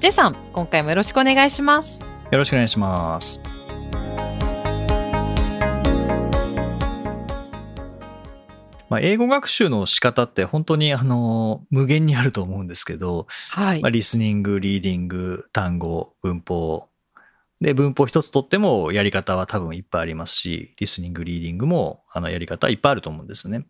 J さん、今回もよろしくお願いします。よろしくお願いしますまあ、英語学習の仕方って本当にあの無限にあると思うんですけど、はいまあ、。リスニング、リーディング、単語、文法。で、文法一つとってもやり方は多分いっぱいありますし、リスニング、リーディングもあのやり方はいっぱいあると思うんですよね。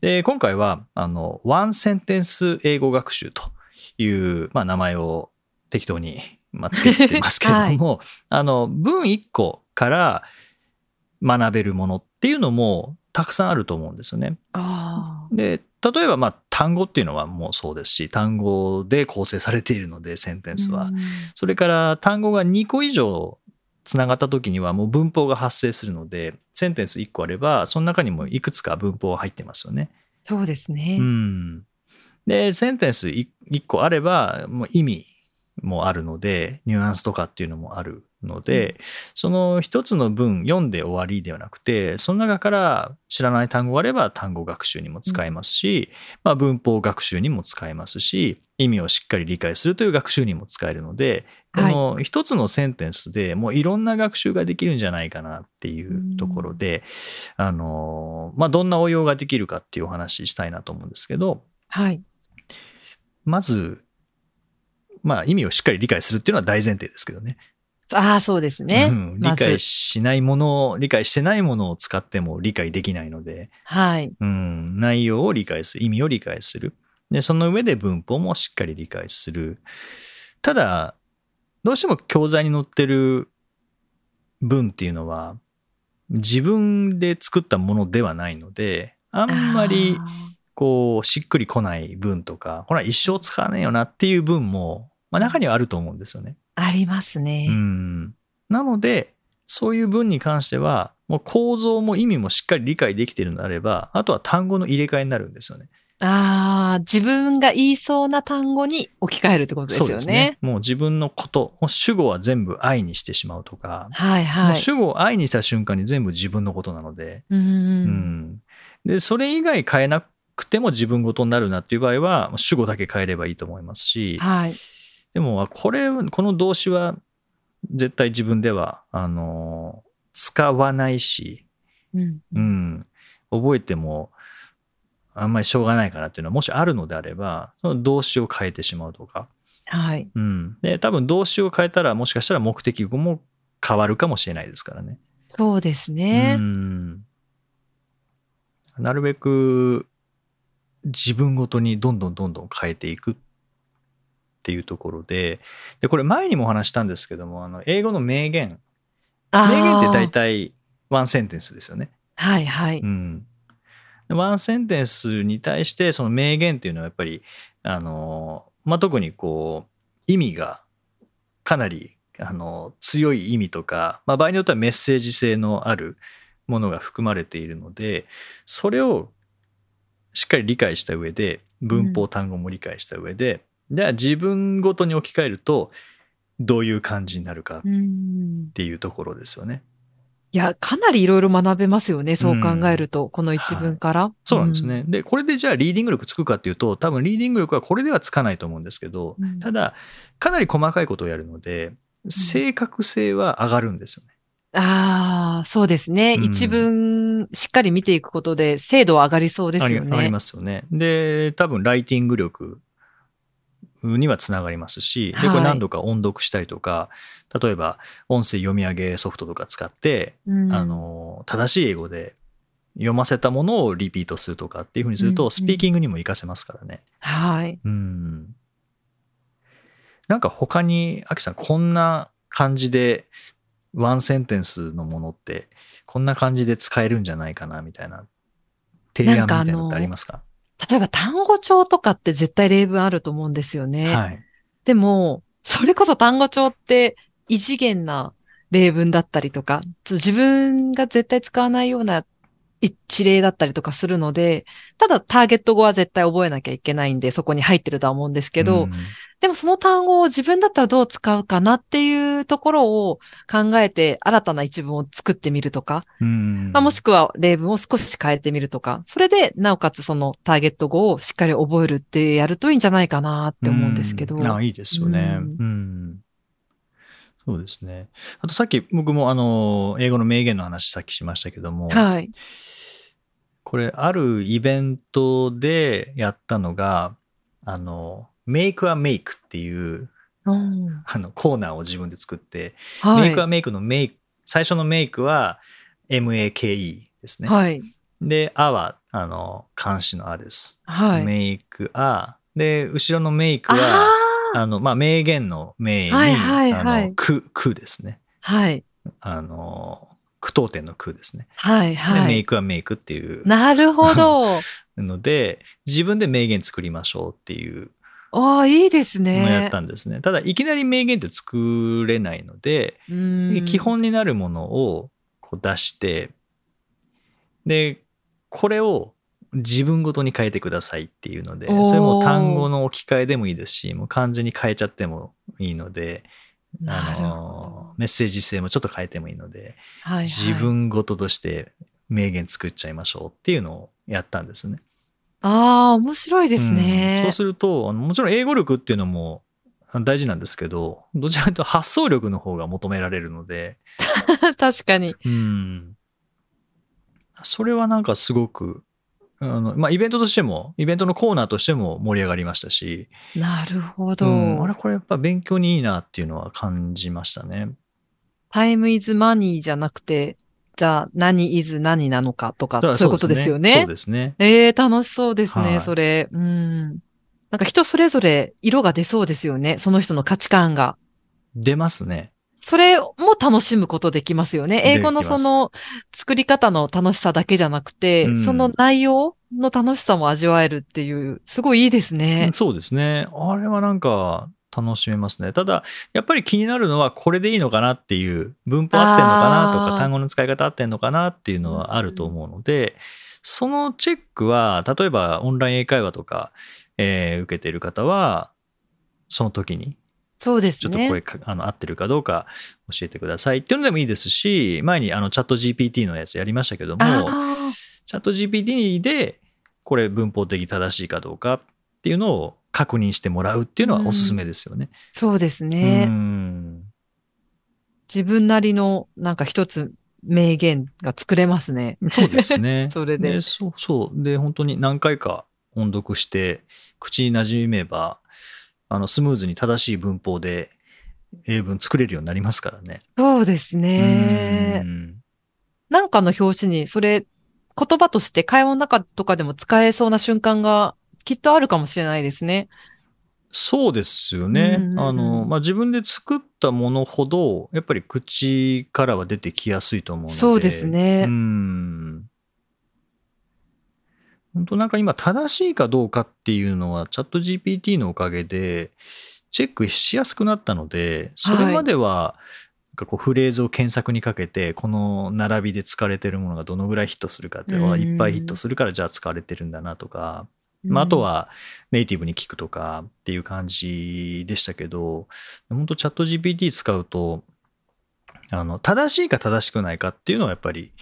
で、今回は、あの、ワンセンテンス英語学習という、まあ、名前を適当に、まあ、つけてますけれども、あの、文一個から学べるものっていうのもたくさんあると思うんですよね。あで例えばまあ単語っていうのはもうそうですし単語で構成されているのでセンテンスは、うんそれから単語が2個以上つながった時にはもう文法が発生するのでセンテンス1個あればその中にもいくつか文法が入ってますよね。そうですね。うん、でセンテンス 1, 個あればもう意味もあるのでニュアンスとかっていうのもあるので、その一つの文読んで終わりではなくてその中から知らない単語があれば単語学習にも使えますし、まあ、文法学習にも使えますし意味をしっかり理解するという学習にも使えるのでこはい。の一つのセンテンスでもういろんな学習ができるんじゃないかなっていうところで、あのまあ、どんな応用ができるかっていうお話ししたいなと思うんですけどはい。まず、まあ、意味をしっかり理解するっていうのは大前提ですけどね。ああ、そうですね。うん理解しないものを理解してないものを使っても理解できないので、はい。うん、内容を理解する意味を理解するでその上で文法もしっかり理解するただどうしても教材に載ってる文っていうのは自分で作ったものではないのであんまりこうしっくりこない文とかこれは一生使わねえよなっていう文も、まあ、中にはあると思うんですよね。ありますね。うん、なのでそういう文に関してはもう構造も意味もしっかり理解できているのであればあとは単語の入れ替えになるんですよね。ああ、自分が言いそうな単語に置き換えるってことですよね。もう自分のこともう主語は全部愛にしてしまうとか、はいはい。主語を愛にした瞬間に全部自分のことなので,、うんうんでそれ以外変えなくても自分ごとになるなっていう場合は主語だけ変えればいいと思いますし、はい。でも、これ、この動詞は絶対自分では、あの、使わないし、うんうん、覚えても、あんまりしょうがないかなっていうのは、もしあるのであれば、その動詞を変えてしまうとか。はい。うん。で、多分動詞を変えたら、もしかしたら目的語も変わるかもしれないですからね。そうですね。うん。なるべく、自分ごとにどんどんどんどん変えていくっていうところで、で、これ前にもお話したんですけども、あの、英語の名言。あ名言って大ー体ワンセンテンスですよね。はいはい。うん。でワンセンテンスに対して、その名言っていうのはやっぱり、あの、まあ、特にこう、意味がかなり、あの、強い意味とか、まあ、場合によってはメッセージ性のあるものが含まれているので、それをしっかり理解した上で、文法単語も理解した上で、じゃあ自分ごとに置き換えると、どういう感じになるかっうんていうところですよね。いや、かなりいろいろ学べますよね。そう考えると、この一文から。そうなんですね。で、これでじゃあリーディング力つくかっていうと、多分リーディング力はこれではつかないと思うんですけど、うんただ、かなり細かいことをやるので、正確性は上がるんですよね。ああ、そうですね。うん一文しっかり見ていくことで精度は上がりそうですよありありね。ますよね。で、多分ライティング力にはつながりますし、で、こはいれ何度か音読したりとか、例えば音声読み上げソフトとか使って、うんあの、正しい英語で読ませたものをリピートするとかっていうふうにすると、うんうんスピーキングにも活かせますからね。はい。うん。なんか他に、アキさん、こんな感じで、ワンセンテンスのものって、こんな感じで使えるんじゃないかな、みたいな、提案みたいなのってありますか？例えば単語帳とかって絶対例文あると思うんですよね。はい。でも、それこそ単語帳って異次元な例文だったりとか、自分が絶対使わないような一例だったりとかするので、ただターゲット語は絶対覚えなきゃいけないんで、そこに入ってるとは思うんですけど、うんでもその単語を自分だったらどう使うかなっていうところを考えて新たな一文を作ってみるとか、うんまあ、もしくは例文を少し変えてみるとか、それでなおかつそのターゲット語をしっかり覚えるってやるといいんじゃないかなって思うんですけど。うんあいいですよね。ううんん。そうですね。あとさっき僕もあの、英語の名言の話さっきしましたけども、はい。これあるイベントでやったのが、あの、make a make っていううんあのコーナーを自分で作って、はい。make a make の make、最初の make は make ですね。はい。で、あは、あの、漢詞のあです。はい。make a。で、後ろの make は、あああの、まあ、名言の名に、はいはいはいあの、く、くですね。はい。あの、句読点のくですね。はい。で、はい。メイクはメイクっていうなるほど。ので、自分で名言作りましょうっていうああ、いいですのをやっね。たんですね。ただ、いきなり名言って作れないので、うん基本になるものをこう出して、で、これを自分ごとに変えてくださいっていうので、それも単語の置き換えでもいいですし、もう完全に変えちゃってもいいので、なるほのど。メッセージ性もちょっと変えてもいいので、はいはい自分ごととして名言作っちゃいましょうっていうのをやったんですね。ああ、面白いですうんねそう。すると、あのもちろん英語力っていうのも大事なんですけど、どちらかというと発想力の方が求められるので、確かに。うん。それはなんかすごく、あのまあ、イベントとしても、イベントのコーナーとしても盛り上がりましたし、なるほうど。ん、あれこれやっぱ勉強にいいなっていうのは感じましたね。タイムイズマニーじゃなくて、じゃあ何イズ何なのかとか、そういうことですよね。そうですね。ええ楽しそうですね、はいそれ。うん。なんか人それぞれ色が出そうですよね。その人の価値観が。出ますね。それも楽しむことできますよね。英語のその作り方の楽しさだけじゃなくて、うんその内容の楽しさも味わえるっていう、すごいいいですね。そうですね。あれはなんか楽しめますね。ただ、やっぱり気になるのはこれでいいのかなっていう、文法合ってんのかなとか、単語の使い方合ってんのかなっていうのはあると思うので、そのチェックは、例えばオンライン英会話とか、えー受けている方は、その時に、そうですね。ちょっとこれか、あの合ってるかどうか教えてくださいっていうのでもいいですし、前にあのチャット GPT のやつやりましたけども、あチャット GPT でこれ文法的正しいかどうかっていうのを確認してもらうっていうのはおすすめですよね。ーそうですうね。ん自分なりのなんか一つ名言が作れますね。そうですね。それでそうそう。で、本当に何回か音読して、口に馴染めば、あのスムーズに正しい文法で英文作れるようになりますからね。そうですねう。んなんかの表紙にそれ言葉として会話の中とかでも使えそうな瞬間がきっとあるかもしれないですね。そうですよね。うんうんうんあの、まあ、自分で作ったものほど、やっぱり口からは出てきやすいと思うので。そうですねうん。本当なんか今正しいかどうかっていうのはチャット GPT のおかげでチェックしやすくなったので、それまでは、なんかこうフレーズを検索にかけて、この並びで使われてるものがどのぐらいヒットするかっていうのは、うんいっぱいヒットするからじゃあ使われてるんだなとか、まあ、あとはネイティブに聞くとかっていう感じでしたけど、本当チャット GPT 使うと、あの、正しいか正しくないかっていうのはやっぱり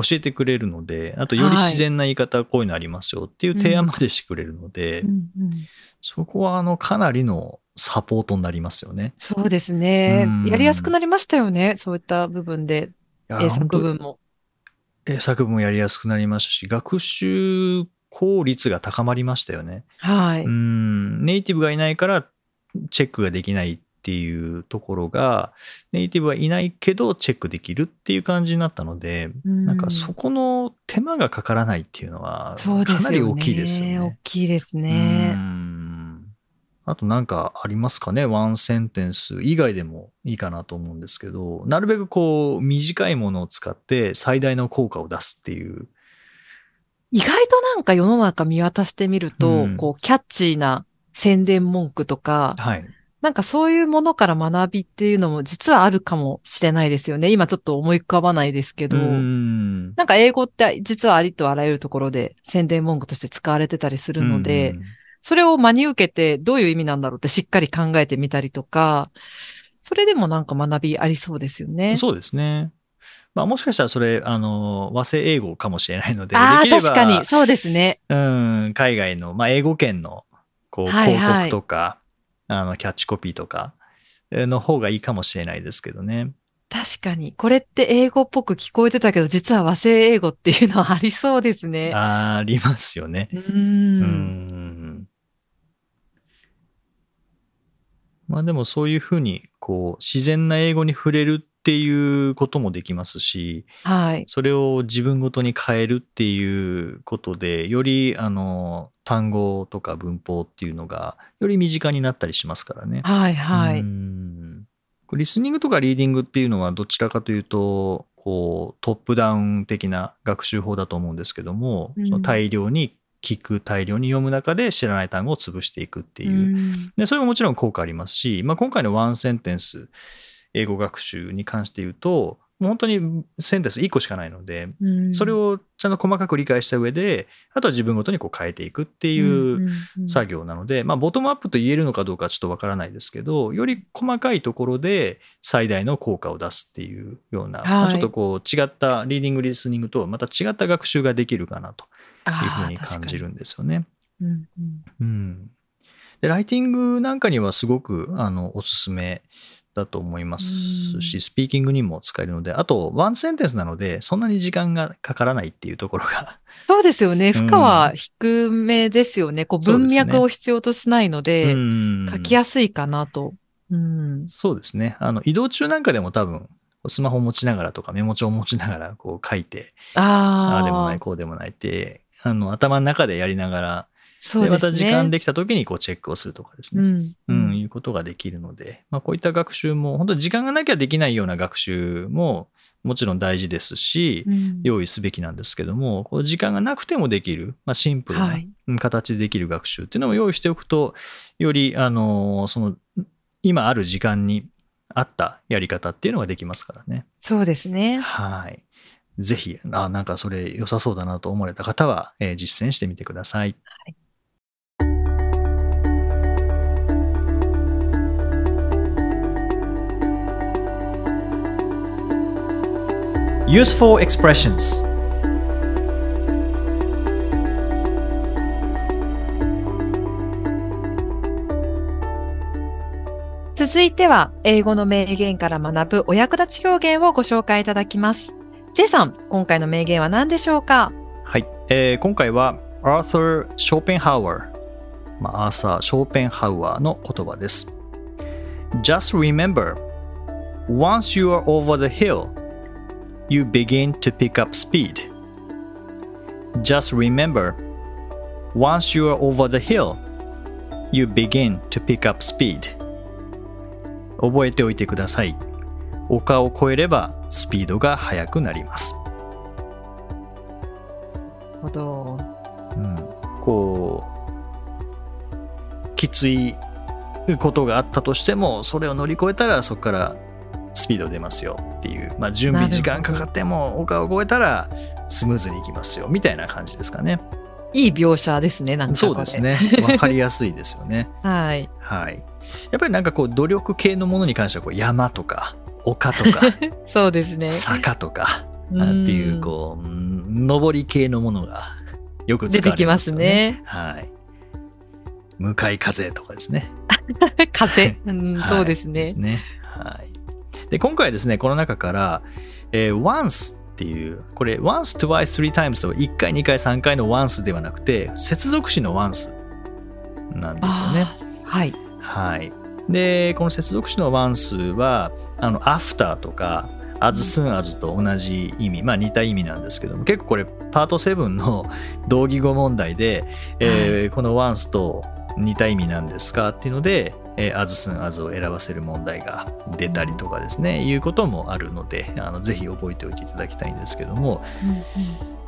教えてくれるので、あとよりはい自然な言い方、こういうのありますよっていう提案までしてくれるので、うんうんそこはあの、かなりのサポートになりますよね。そうですねうん。やりやすくなりましたよね。そういった部分で、英作文も。英作文もやりやすくなりましたし、学習効率が高まりましたよね。はい。うん、ネイティブがいないからチェックができないっていうところが、ネイティブはいないけどチェックできるっていう感じになったので、うんなんかそこの手間がかからないっていうのは、そうですよね。かなり大きいですよ大ね。きいですうね。んあとなんかありますかね？ワンセンテンス以外でもいいかなと思うんですけど、なるべくこう短いものを使って最大の効果を出すっていう。意外となんか世の中見渡してみると、うんこう、キャッチーな宣伝文句とか、はい。なんかそういうものから学びっていうのも実はあるかもしれないですよね。今ちょっと思い浮かばないですけど。うんなんか英語って実はありとあらゆるところで宣伝文句として使われてたりするので、うんそれを真に受けてどういう意味なんだろうってしっかり考えてみたりとか、それでもなんか学びありそうですよね。そうですね。まあ、もしかしたらそれあの和製英語かもしれないのでああ、確かに、そうですね。うん、海外の、まあ、英語圏のこうはいはい広告とか、あのキャッチコピーとかえーの方がいいかもしれないですけどね。確かに。これって英語っぽく聞こえてたけど、実は和製英語っていうのはありそうですね。ありますよね。うー。うんん。まあでもそういうふうにこう自然な英語に触れるっていうこともできますしはい。それを自分ごとに変えるっていうことでよりあの単語とか文法っていうのがより身近になったりしますからね。はい、はい。うんリスニングとかリーディングっていうのはどちらかというとこうトップダウン的な学習法だと思うんですけども、うんその大量に聞く大量に読む中で知らない単語を潰していくっていう、うんでそれももちろん効果ありますし、まあ、今回のワンセンテンス英語学習に関して言うともう本当にセンテンス1個しかないのでうん。それをちゃんと細かく理解した上であとは自分ごとにこう変えていくっていう作業なので、まあ、ボトムアップと言えるのかどうかはちょっとわからないですけどより細かいところで最大の効果を出すっていうような、まあちょっとこう違ったリーディングリスニングとはまた違った学習ができるかなというふうに感じるんですよね。うんうん。うん、でライティングなんかにはすごくあのおすすめだと思いますうんし、スピーキングにも使えるので、あと、ワンセンテンスなので、そんなに時間がかからないっていうところが、そうですよね。うん負荷は低めですよね。こう文そうですね脈を必要としないので、うん書きやすいかなと。うん。そうですね。あの移動中なんかでも多分、スマホを持ちながらとかメモ帳を持ちながらこう書いて、あ。あでもない、こうでもないって、あの頭の中でやりながら、そうですね。また時間できた時にこうチェックをするとかですね。うん。うん、いうことができるので、まあ、こういった学習も、本当に時間がなきゃできないような学習ももちろん大事ですし、うん用意すべきなんですけども、こう時間がなくてもできる、まあ、シンプルはな形でできる学習っていうのを用意しておくと、より、あのその、今ある時間に合ったやり方っていうのができますからね。そうですね。はい。ぜひ、あ、なんかそれ良さそうだなと思われた方は、えー実践してみてください。Useful expressions 続いては、英語の名言から学ぶお役立ち表現をご紹介いただきます。J さん、今回の名言は何でしょうか？はい、えー今回はアーサー・ショーペンハウアー、まあ、アーサー・ショーペンハウアーの言葉です。Just remember, once you are over the hill, you begin to pick up speed. Just remember, once you are over the hill, you begin to pick up speed. 覚えておいてください。丘を越えればスピードが速くなります。ほど。うん、こうきついことがあったとしてもそれを乗り越えたらそこからスピード出ますよっていう、まあ、準備時間かかっても丘を越えたらスムーズにいきますよみたいな感じですかね。いい描写ですね、なんかそうです。ね。わかりやすいですよね。はい。はい。やっぱりなんかこう努力系のものに関してはこう山とか丘とか そうですね。坂とかうんっていうこううん上り系のものがよく使われ出てきまますよね。すね。はい。向かい風とかですね。風。うんはいそうですねです。ね。はい。で、今回はですね、この中から、えー once っていう、これ、once, twice, three times を1回、2回、3回の once ではなくて、接続詞の once なんですよね。はい。はい。で、この接続詞の once は、あの、after とか、as soon as と同じ意味、まあ似た意味なんですけども、結構これ、パート7の 同義語問題で、えーこの once と似た意味なんですかっていうので、えー as soon as を選ばせる問題が出たりとかですね、いうこともあるので、あのぜひ覚えておいていただきたいんですけども、うんうん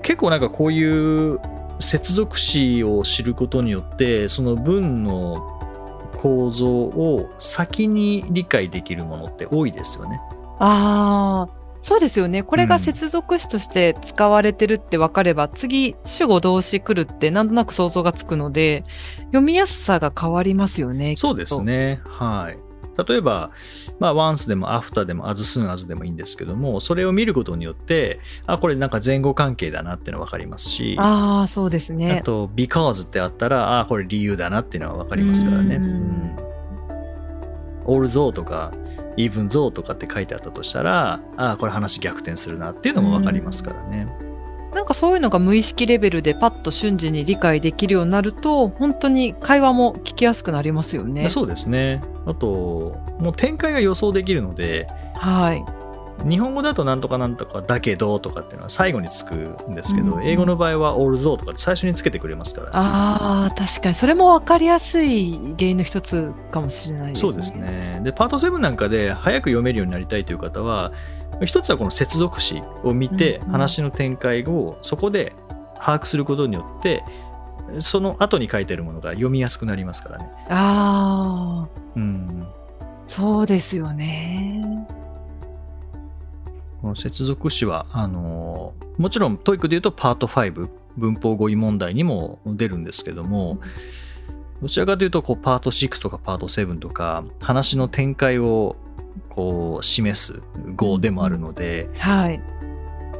結構なんかこういう接続詞を知ることによってその文の構造を先に理解できるものって多いですよね。ああ、そうですよね。これが接続詞として使われてるって分かれば、次、主語動詞来るってなんとなく想像がつくので、読みやすさが変わりますよね。そうですね。はい。例えば、まあ、once でも after でも as soon as でもいいんですけども、それを見ることによって、あ、これなんか前後関係だなっていうのが分かりますし、ああ、そうですあね。と because ってあったら、あ、これ理由だなっていうのが分かりますからね。ううんん although とか even though とかって書いてあったとしたら、あ、これ話逆転するなっていうのも分かりますからね。なんかそういうのが無意識レベルでパッと瞬時に理解できるようになると、本当に会話も聞きやすくなりますよね。そうですね。あと、もう展開が予想できるので、はい。日本語だとなんとかなんとかだけどとかっていうのは最後につくんですけど、うん英語の場合は although とかって最初につけてくれますから、ああ、確かに。それも分かりやすい原因の一つかもしれないですね。そうですね。で、パート7なんかで早く読めるようになりたいという方は、一つはこの接続詞を見て、話の展開をそこで把握することによって、その後に書いてあるものが読みやすくなりますからね。ああ、うん。そうですよね。この接続詞は、あのもちろん TOEIC で言うとパート5、文法語彙問題にも出るんですけども、どちらかというとこうパート6とかパート7とか話の展開をこう示す語でもあるので、はい。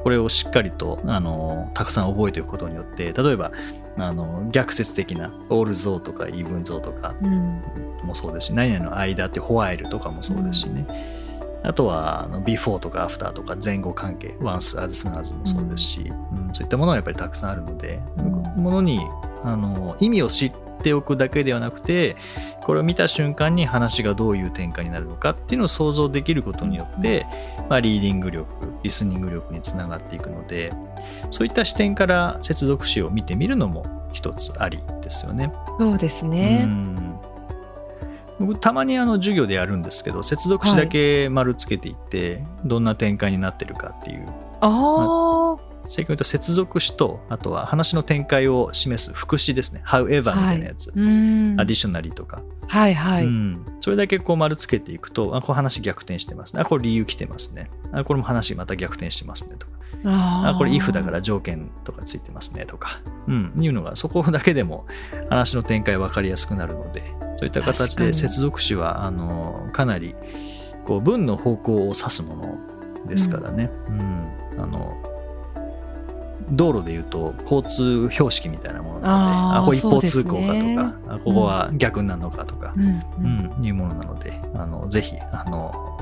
これをしっかりとあのたくさん覚えておくことによって例えばあの逆説的な all though とか even though とかうん。もそうですし何々の間って while とかもそうですしね、あとはあの before とか after とか前後関係 once as soon as もそうですし、うんそういったものはやっぱりたくさんあるので、うんものにあの意味を知っておくだけではなくてこれを見た瞬間に話がどういう展開になるのかっていうのを想像できることによって、まあ、リーディング力リスニング力につながっていくのでそういった視点から接続詞を見てみるのも一つありですよね。そうですうね。ん僕たまにあの授業でやるんですけど接続詞だけ丸つけていって、どんな展開になってるかっていう。ああ、正確に言うと接続詞とあとは話の展開を示す副詞ですね。However みたいなやつ、うん。アディショナリーとか、はいはい。うん、それだけこう丸つけていくとあこれ話逆転してますね。あこれ理由来てますね。あこれも話また逆転してますねとか。ああこれ if だから条件とかついてますねとか、うん、いうのがそこだけでも話の展開分かりやすくなるのでそういった形で接続詞はあのかなりこう文の方向を指すものですからね、うん。あの道路でいうと交通標識みたいなものなのであーあこれ一方通行かとねか、あここは逆になるのかとか、うんううんんいうものなのであのぜひあの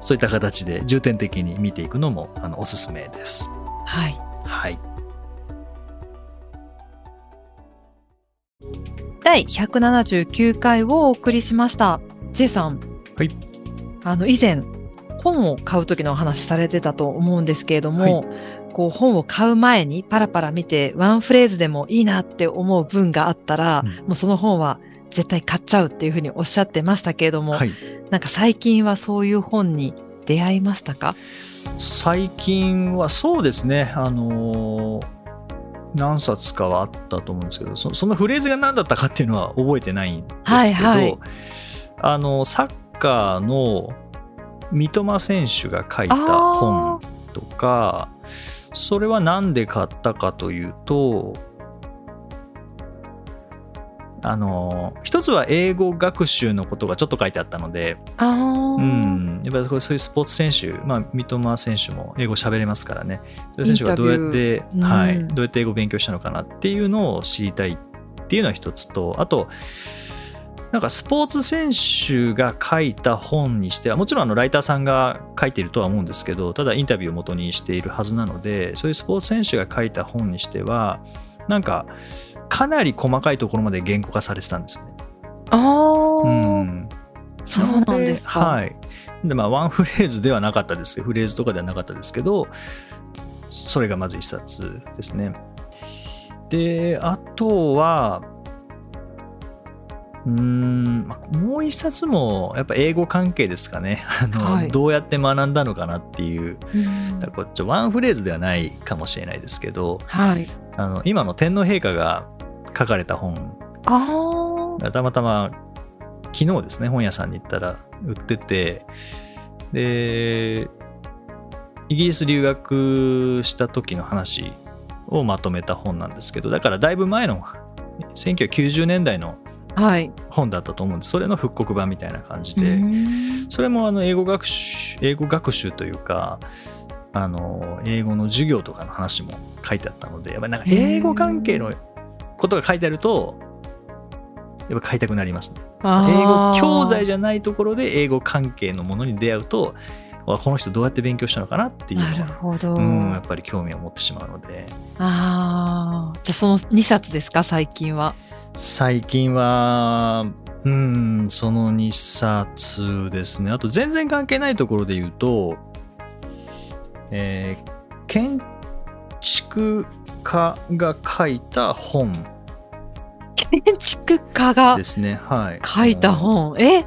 そういった形で重点的に見ていくのもあのおすすめです。はい。はい第179回をお送りしました。J さん。はい。あの、以前、本を買う時のお話されてたと思うんですけれども、こう本を買う前にパラパラ見てワンフレーズでもいいなって思う文があったら、うん。もうその本は絶対買っちゃうっていうふうにおっしゃってましたけれども、はい、なんか最近はそういう本に出会いましたか？最近はそうですね、あのー何冊かはあったと思うんですけどそそのフレーズが何だったかっていうのは覚えてないんですけど、はいはい。あのサッカーの三笘選手が書いた本とかそれは何で買ったかというとあの一つは英語学習のことがちょっと書いてあったので、ああ、うん、やっぱりそういうスポーツ選手、まあ、三笘選手も英語喋れますからね、そういう選手がどうやって、インタビュー。はい、うんどうやって英語を勉強したのかなっていうのを知りたいっていうのは一つと、あと、なんかスポーツ選手が書いた本にしては、もちろんあのライターさんが書いているとは思うんですけど、ただインタビューを元にしているはずなので、そういうスポーツ選手が書いた本にしては、なんか、かなり細かいところまで言語化されてたんですよね。ああ、うん、そうなんですか。はい。で、まあ、ワンフレーズではなかったですけど、フレーズとかではなかったですけど、それがまず一冊ですね。で、あとは、うーん、まあもう一冊もやっぱ英語関係ですかね。あの、はいどうやって学んだのかなっていう、うんだこっちワンフレーズではないかもしれないですけど、はい。あの今の天皇陛下が書かれた本たまたま昨日ですね本屋さんに行ったら売っててでイギリス留学した時の話をまとめた本なんですけどだからだいぶ前の1990年代のはい。本だったと思うんですそれの復刻版みたいな感じで、それもあの英語学習英語学習というかあの英語の授業とかの話も書いてあったのでやっぱりなんか英語関係のことが書いてあるとやっぱ買いたくなりますね。英語教材じゃないところで英語関係のものに出会うとわこの人どうやって勉強したのかなっていうのなるはほど。うん、やっぱり興味を持ってしまうのでああ。じゃあその2冊ですか、最近は。最近はうんその2冊ですね。あと全然関係ないところで言うと、えー建築家が書いた本。建築家がですね。はい。書いた本。え？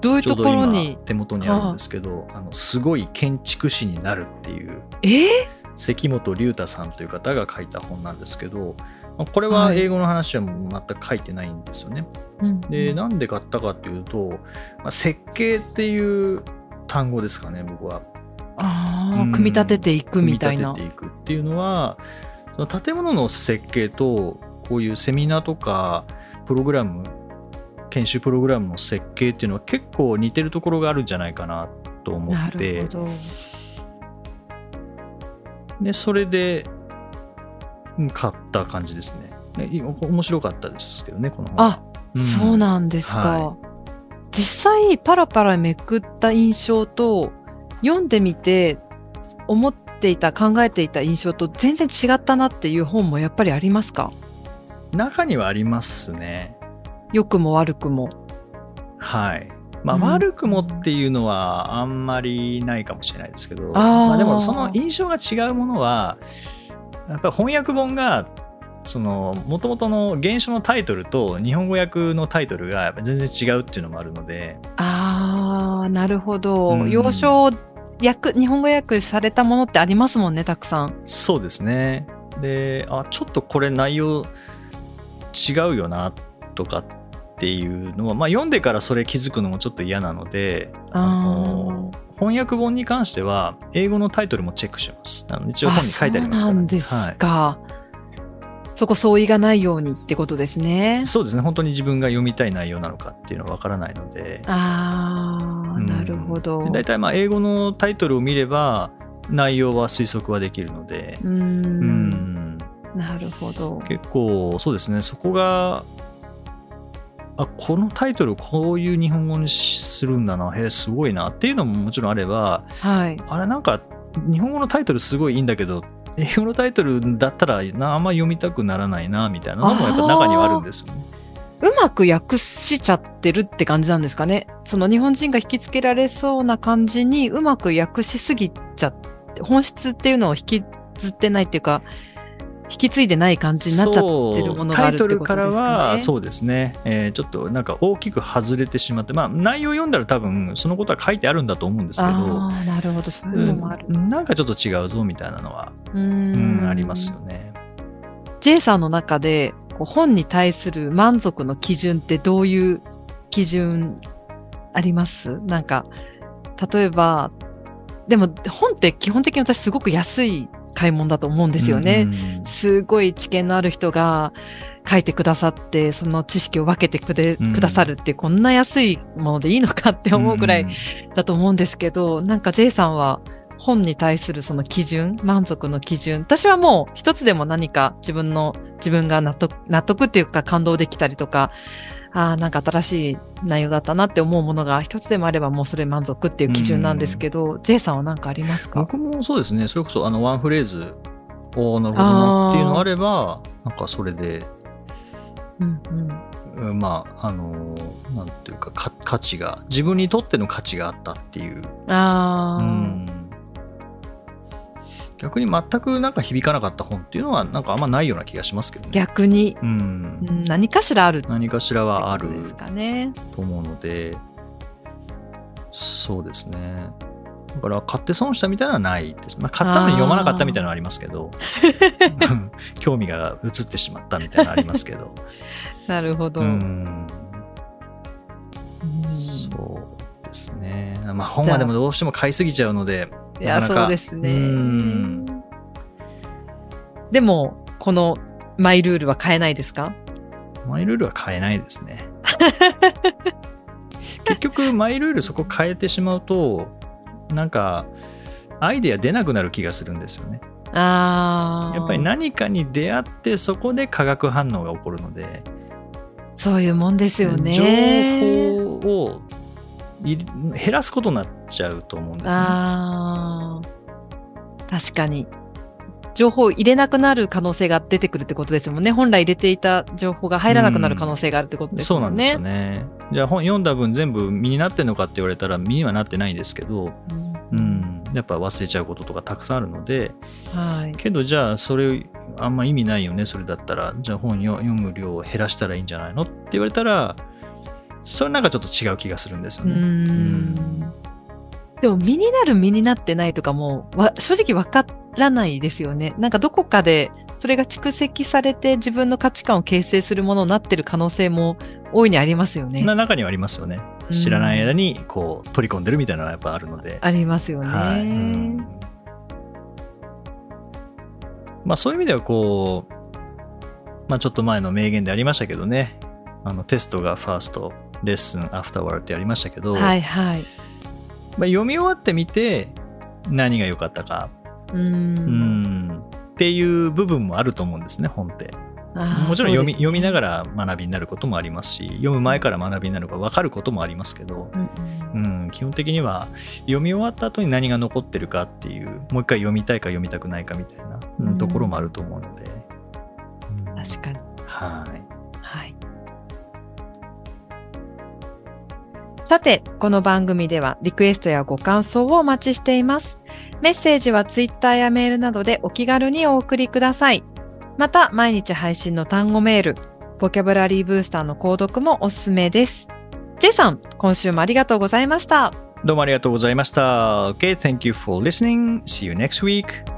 どういうところに？手元にあるんですけどあのすごい建築士になるっていう。え？関本龍太さんという方が書いた本なんですけどまあこれははい英語の話は全く書いてないんですよね。うんでなんで買ったかっていうと、まあ、設計っていう単語ですかね僕は。ああ、うん組み立てていくみたいな組。み立てていくっていうのはその建物の設計とこういうセミナーとかプログラム研修プログラムの設計っていうのは結構似てるところがあるんじゃないかなと思なってるほど。でそれでうん買った感じですね。ねい面白かったですけどねこの本。あ、うんそうなんですか。は実際パラパラめくった印象と読んでみて思っていた考えていた印象と全然違ったなっていう本もやっぱりありますか？中にはありますね。良くも悪くも。はい。まあ、うん悪くもっていうのはあんまりないかもしれないですけど、あーまあ、でもその印象が違うものはやっぱり翻訳本がその元々の原書のタイトルと日本語訳のタイトルが全然違うっていうのもあるのであー、なるほど。うん要所訳、日本語訳されたものってありますもんね、たくさん。そうですねであちょっとこれ内容違うよなとかっていうのは、まあ、読んでからそれ気づくのもちょっと嫌なのであの翻訳本に関しては英語のタイトルもチェックします。あの一応本に書いてありますから。そうなんですはいか。そこ相違がないようにってことですね。そうですね。本当に自分が読みたい内容なのかっていうのは分からないので。あー、うん。なるほど。で大体まあ英語のタイトルを見れば内容は推測はできるので。うん。なるほど。結構そうですね。そこがあこのタイトルこういう日本語にするんだなへえすごいなっていうのももちろんあればはい。あれなんか日本語のタイトルすごいいいんだけど英語のタイトルだったらなあんま読みたくならないなみたいなのもやっぱ中にはあるんですよね。うまく訳しちゃってるって感じなんですかね。その日本人が引きつけられそうな感じにうまく訳しすぎちゃって、本質っていうのを引きずってないっていうか、引き継いでない感じになっちゃってるものがあるってことですかね。タイトルからはそうですね、えーちょっとなんか大きく外れてしまって、まあ、内容読んだら多分そのことは書いてあるんだと思うんですけど、なるほど。そういうのもある。うんなんかちょっと違うぞみたいなのは、うん、ありますよね。J さんの中でこう本に対する満足の基準ってどういう基準あります？なんか、例えば、でも本って基本的に私すごく安い買い物だと思うんですよね。うんすごい知見のある人が書いてくださって、その知識を分けてくれ、うん。くださるって、こんな安いものでいいのかって思うぐらいだと思うんですけど、なんか J さんは本に対するその基準、満足の基準、私はもう一つでも何か自分の、自分が納得、納得っていうか感動できたりとか、ああ、なんか新しい内容だったなって思うものが一つでもあればもうそれ満足っていう基準なんですけど、J さんは何かありますか？僕もそうですね、それこそあのワンフレーズ、おーなるほどなっていうのがあれば、なんかそれで、うんうん。うんまあ、あのーなんていうかか価値が、自分にとっての価値があったっていう、ああ、うん逆に全くなんか響かなかった本っていうのは、なんかあんまないような気がしますけどね。逆に、うんうん何かしらある何かしらはあるですかね。と思うので、そうですね。だから買って損したみたいなのはないです。まあ、買ったのに読まなかったみたいなのはありますけど、うん 興味が移ってしまったみたいなのはありますけど。なるほど。うんまあ本はでもどうしても買いすぎちゃうので、いや、そうですねうん。でも、このマイルールは変えないですか？マイルールは変えないですね。結局、マイルールそこ変えてしまうと、なんか、アイデア出なくなる気がするんですよね。ああ。やっぱり何かに出会って、そこで化学反応が起こるので、そういうもんですよね。情報をい減らすことになっちゃうと思うんですよね。確かに。情報を入れなくなる可能性が出てくるってことですもんね。本来入れていた情報が入らなくなる可能性があるってことですもね。そうんなんですよね。じゃあ本読んだ分全部身になってんのかって言われたら身にはなってないんですけど、うんうん、やっぱ忘れちゃうこととかたくさんあるので、はい。けどじゃあそれあんま意味ないよねそれだったらじゃあ本よ読む量を減らしたらいいんじゃないの？って言われたらそれなんかちょっと違う気がするんですようね。ん。でも身になる身になってないとかもわ正直わからないですよね。なんかどこかでそれが蓄積されて自分の価値観を形成するものになってる可能性も大いにありますよね。な中にはありますよね。知らない間にこう取り込んでるみたいなのはやっぱあるので。ありますよね。はいうんまあ、そういう意味ではこう、まあ、ちょっと前の名言でありましたけどねあのテストがファーストレッスンアフターワールってやりましたけど、はいはい。まあ、読み終わってみて何が良かったか、う。うんん、っていう部分もあると思うんですね本ってもちろん読み,、ね読みながら学びになることもありますし読む前から学びになるか分かることもありますけど、うんうん、基本的には読み終わった後に何が残ってるかっていうもう一回読みたいか読みたくないかみたいな、うんうんところもあると思うので、うん確かに。はいはい。さて、この番組ではリクエストやご感想をお待ちしています。メッセージはツイッターやメールなどでお気軽にお送りください。また、毎日配信の単語メール、ボキャブラリーブースターの購読もおすすめです。J さん、今週もありがとうございました。どうもありがとうございました。Okay, thank you for listening. See you next week.